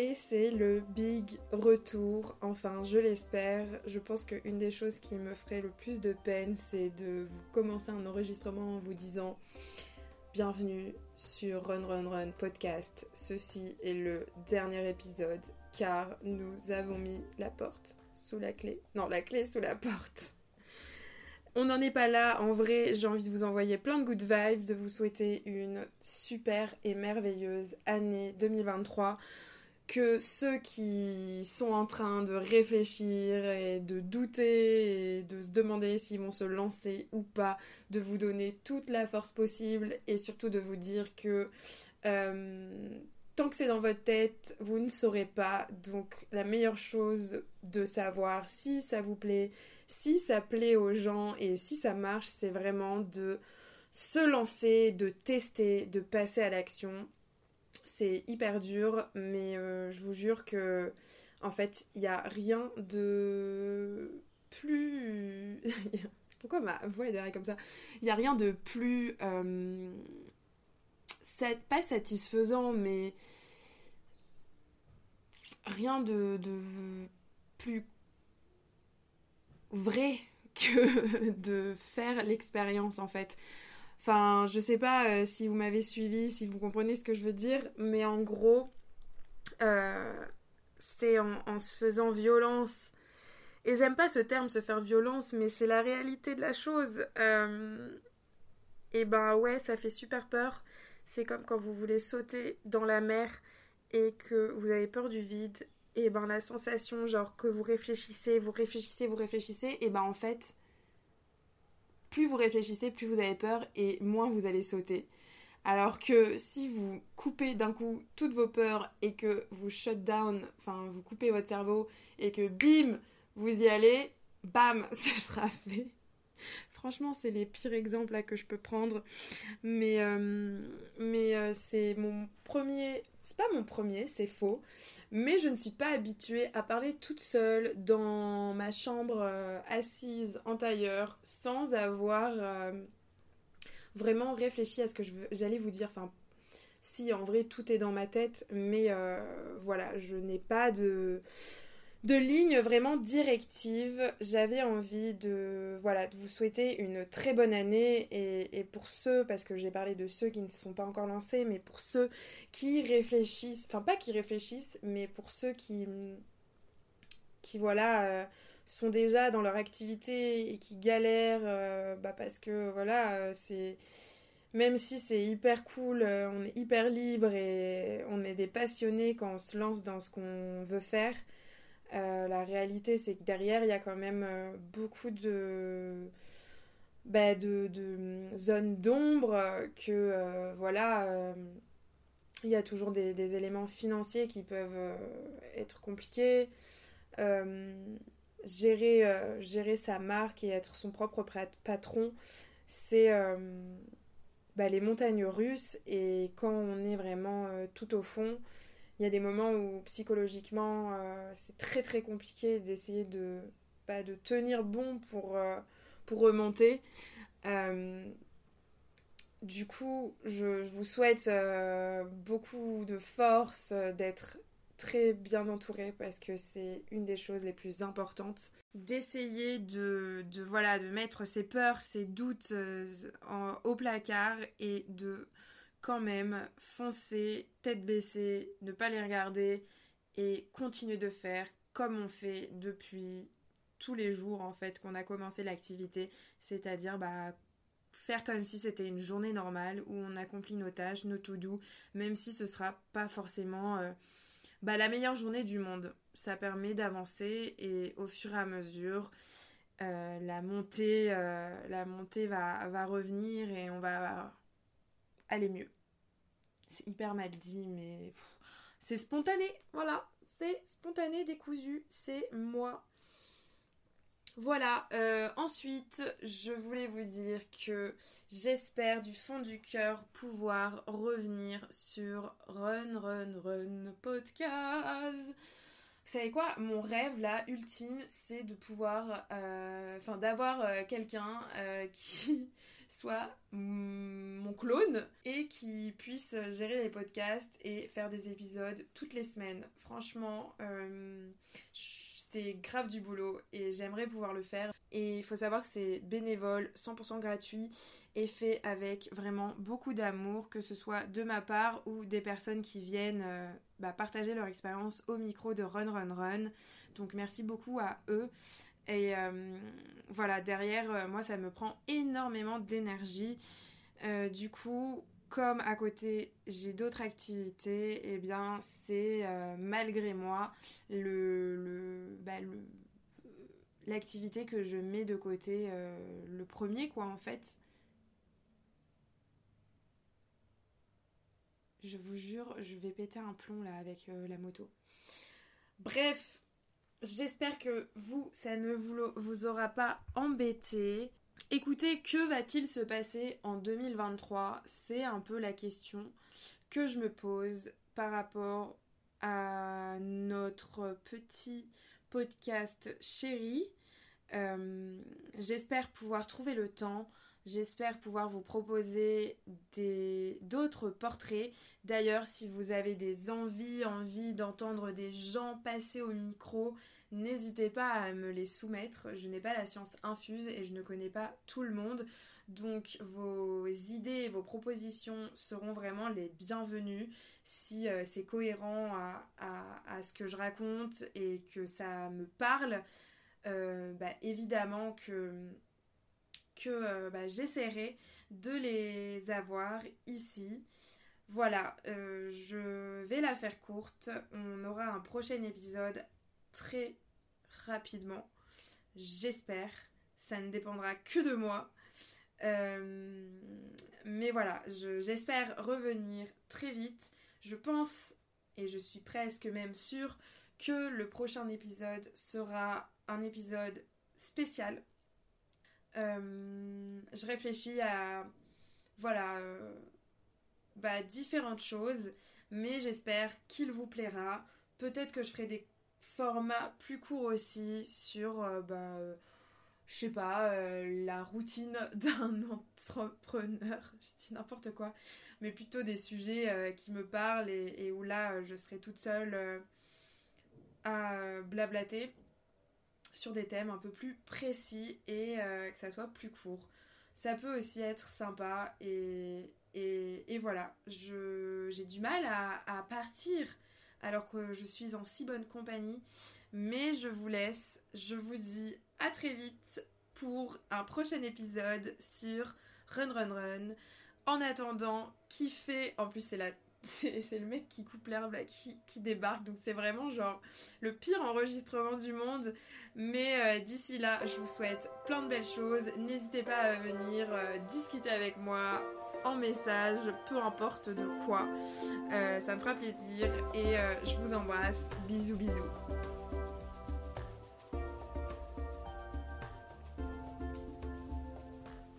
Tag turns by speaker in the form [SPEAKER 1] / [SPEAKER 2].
[SPEAKER 1] et c'est le big retour, enfin je l'espère. Je pense qu'une des choses qui me ferait le plus de peine c'est de vous commencer un enregistrement en vous disant bienvenue sur Run Run Run podcast. Ceci est le dernier épisode car nous avons mis la porte sous la clé. Non, la clé sous la porte. On n'en est pas là, en vrai, j'ai envie de vous envoyer plein de good vibes, de vous souhaiter une super et merveilleuse année 2023 que ceux qui sont en train de réfléchir et de douter et de se demander s'ils vont se lancer ou pas, de vous donner toute la force possible et surtout de vous dire que euh, tant que c'est dans votre tête, vous ne saurez pas. Donc la meilleure chose de savoir si ça vous plaît, si ça plaît aux gens et si ça marche, c'est vraiment de se lancer, de tester, de passer à l'action c'est hyper dur, mais euh, je vous jure que, en fait, il n'y a rien de plus. Pourquoi ma voix est derrière comme ça? Il n'y a rien de plus. Euh, pas satisfaisant, mais. Rien de, de plus vrai que de faire l'expérience en fait. Enfin, je sais pas euh, si vous m'avez suivi, si vous comprenez ce que je veux dire, mais en gros, euh, c'est en, se faisant violence. Et j'aime pas ce terme, se faire violence, mais c'est la réalité de la chose. Euh, et ben ouais, ça fait super peur. C'est comme quand vous voulez sauter dans la mer et que vous avez peur du vide. Et ben la sensation, genre que vous réfléchissez, vous réfléchissez, vous réfléchissez, et ben en fait, plus vous réfléchissez, plus vous avez peur et moins vous allez sauter. Alors que si vous coupez d'un coup toutes vos peurs et que vous shut down, enfin vous coupez votre cerveau et que bim, vous y allez, bam, ce sera fait. Franchement, c'est les pires exemples que je peux prendre. Mais, euh, euh, c'est mon premier. Mon premier, c'est faux. Mais je ne suis pas habituée à parler toute seule dans ma chambre euh, assise en tailleur sans avoir vraiment réfléchi à ce que j'allais vous dire. Enfin, si en vrai tout est dans ma tête, mais voilà, je n'ai pas de de lignes vraiment directives. J'avais envie de, voilà, de vous souhaiter une très bonne année et, pour ceux, parce que j'ai parlé de ceux qui ne se sont pas encore lancés, mais pour ceux qui réfléchissent, enfin pas qui réfléchissent, mais pour ceux qui, qui voilà, euh, sont déjà dans leur activité et qui galèrent, euh, bah parce que voilà, euh, c'est même si c'est hyper cool, on est hyper libre et on est des passionnés quand on se lance dans ce qu'on veut faire. Euh, la réalité, c'est que derrière, il y a quand même euh, beaucoup de, bah, de, zones d'ombre, que euh, voilà, il y a toujours des, éléments financiers qui peuvent être compliqués. gérer, gérer sa marque et être son propre patron, c'est bah, les montagnes russes. Et quand on est vraiment tout au fond, il y a des moments où psychologiquement euh, c'est très très compliqué d'essayer de, pas de tenir bon pour, euh, pour remonter. Euh, du coup, je, vous souhaite beaucoup de force, d'être très bien entouré parce que c'est une des choses les plus importantes. D'essayer de, de, voilà, de mettre ses peurs, ses doutes au placard et de quand même foncer, tête baissée, ne pas les regarder et continuer de faire comme on fait depuis tous les jours en fait qu'on a commencé l'activité, c'est-à-dire bah faire comme si c'était une journée normale où on accomplit nos tâches, nos to do, même si ce sera pas forcément euh, bah, la meilleure journée du monde. Ça permet d'avancer et au fur et à mesure, euh, la montée, euh, la montée va, va revenir et on va aller mieux. C'est hyper mal dit, mais c'est spontané, voilà. C'est spontané, décousu, c'est moi. Voilà, euh, ensuite, je voulais vous dire que j'espère du fond du cœur pouvoir revenir sur Run Run Run Podcast. Vous savez quoi? Mon rêve là, ultime, c'est de pouvoir, euh, enfin, d'avoir euh, quelqu'un qui soit mon clone et qui puisse gérer les podcasts et faire des épisodes toutes les semaines. Franchement, c'est grave du boulot et j'aimerais pouvoir le faire. Et il faut savoir que c'est bénévole, 100% gratuit et fait avec vraiment beaucoup d'amour, que ce soit de ma part ou des personnes qui viennent euh, bah, partager leur expérience au micro de Run Run Run. Donc merci beaucoup à eux. Et euh, voilà, derrière, euh, moi, ça me prend énormément d'énergie. du coup, comme à côté j'ai d'autres activités, et eh bien c'est malgré moi bah, le l'activité que je mets de côté le premier quoi en fait Je vous jure, je vais péter un plomb là avec euh, la moto. Bref, j'espère que vous, ça ne vous, aura pas embêté. Écoutez, que va-t-il se passer en 2023 C'est un peu la question que je me pose par rapport à notre petit podcast chéri. Euh, j'espère pouvoir trouver le temps J'espère pouvoir vous proposer d'autres portraits. D'ailleurs, si vous avez des envies, envie d'entendre des gens passer au micro, n'hésitez pas à me les soumettre. Je n'ai pas la science infuse et je ne connais pas tout le monde. Donc vos idées et vos propositions seront vraiment les bienvenues si euh, c'est cohérent à, ce que je raconte et que ça me parle. Euh, bah, évidemment que que euh, bah, j'essaierai de les avoir ici. Voilà, euh, je vais la faire courte. On aura un prochain épisode très rapidement. J'espère. Ça ne dépendra que de moi. Euh, mais voilà, j'espère revenir très vite. Je pense, et je suis presque même sûre, que le prochain épisode sera un épisode spécial je réfléchis à voilà euh, bah, différentes choses, mais j'espère qu'il vous plaira. Peut-être que je ferai des formats plus courts aussi sur euh, bah, je sais pas, la routine d'un entrepreneur, je dis n'importe quoi, mais plutôt des sujets qui me parlent et, où là je serai toute seule à blablater sur des thèmes un peu plus précis et euh, que ça soit plus court. Ça peut aussi être sympa et, voilà, j'ai du mal à, à, partir alors que je suis en si bonne compagnie. Mais je vous laisse, je vous dis à très vite pour un prochain épisode sur Run Run Run. En attendant, kiffez, en plus c'est la c'est le mec qui coupe l'herbe qui, débarque. Donc c'est vraiment genre le pire enregistrement du monde. Mais euh, d'ici là, je vous souhaite plein de belles choses. N'hésitez pas à venir euh, discuter avec moi en message, peu importe de quoi. Euh, ça me fera plaisir. Et je vous embrasse. Bisous bisous.